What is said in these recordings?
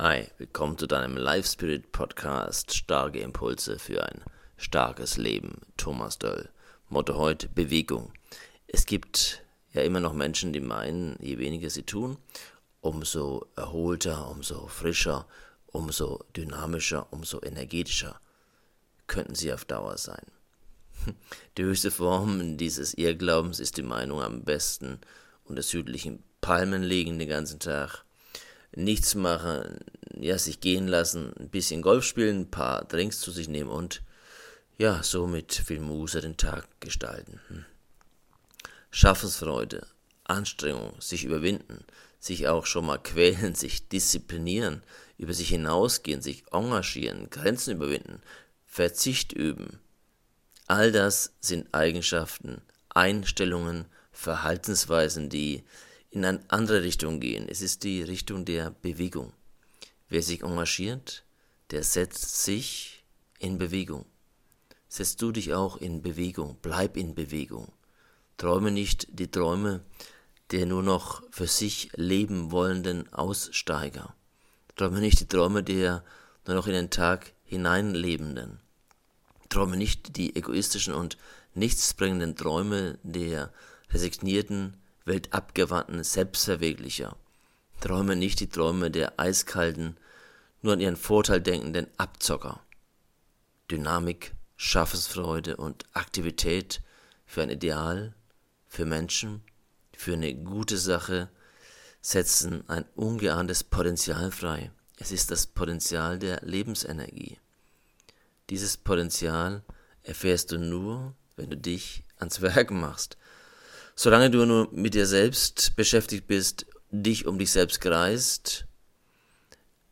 Hi, willkommen zu deinem Life Spirit Podcast Starke Impulse für ein starkes Leben. Thomas Döll. Motto heute Bewegung. Es gibt ja immer noch Menschen, die meinen, je weniger sie tun, umso erholter, umso frischer, umso dynamischer, umso energetischer könnten sie auf Dauer sein. Die höchste Form dieses Irrglaubens ist die Meinung am besten unter südlichen Palmen liegen den ganzen Tag nichts machen, ja, sich gehen lassen, ein bisschen Golf spielen, ein paar Drinks zu sich nehmen und ja, so mit viel Muße den Tag gestalten. Hm. Schaffensfreude, Anstrengung, sich überwinden, sich auch schon mal quälen, sich disziplinieren, über sich hinausgehen, sich engagieren, Grenzen überwinden, Verzicht üben. All das sind Eigenschaften, Einstellungen, Verhaltensweisen, die in eine andere Richtung gehen. Es ist die Richtung der Bewegung. Wer sich engagiert, der setzt sich in Bewegung. Setzt du dich auch in Bewegung, bleib in Bewegung. Träume nicht die Träume der nur noch für sich leben wollenden Aussteiger. Träume nicht die Träume der nur noch in den Tag hineinlebenden. Träume nicht die egoistischen und nichtsbringenden Träume der resignierten, weltabgewandten Selbstverwirklicher. Träume nicht die Träume der eiskalten, nur an ihren Vorteil denkenden Abzocker. Dynamik, Schaffensfreude und Aktivität für ein Ideal, für Menschen, für eine gute Sache setzen ein ungeahntes Potenzial frei. Es ist das Potenzial der Lebensenergie. Dieses Potenzial erfährst du nur, wenn du dich ans Werk machst, Solange du nur mit dir selbst beschäftigt bist, dich um dich selbst kreist,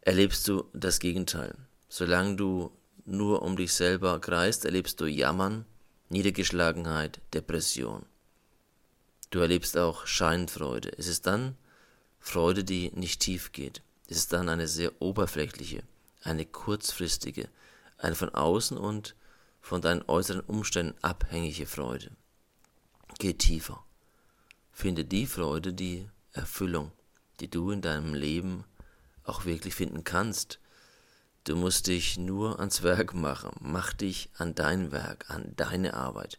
erlebst du das Gegenteil. Solange du nur um dich selber kreist, erlebst du Jammern, Niedergeschlagenheit, Depression. Du erlebst auch Scheinfreude. Es ist dann Freude, die nicht tief geht. Es ist dann eine sehr oberflächliche, eine kurzfristige, eine von außen und von deinen äußeren Umständen abhängige Freude. Geh tiefer. Finde die Freude, die Erfüllung, die du in deinem Leben auch wirklich finden kannst. Du musst dich nur ans Werk machen. Mach dich an dein Werk, an deine Arbeit.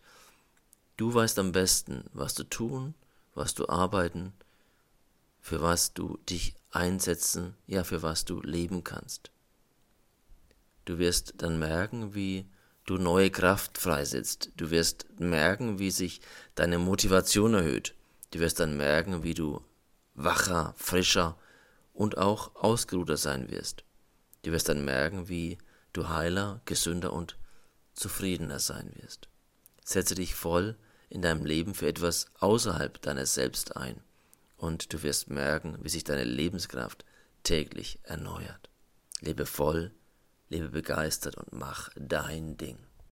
Du weißt am besten, was du tun, was du arbeiten, für was du dich einsetzen, ja, für was du leben kannst. Du wirst dann merken, wie du neue Kraft freisetzt. Du wirst merken, wie sich deine Motivation erhöht. Du wirst dann merken, wie du wacher, frischer und auch ausgeruhter sein wirst. Du wirst dann merken, wie du heiler, gesünder und zufriedener sein wirst. Setze dich voll in deinem Leben für etwas außerhalb deiner selbst ein und du wirst merken, wie sich deine Lebenskraft täglich erneuert. Lebe voll, lebe begeistert und mach dein Ding.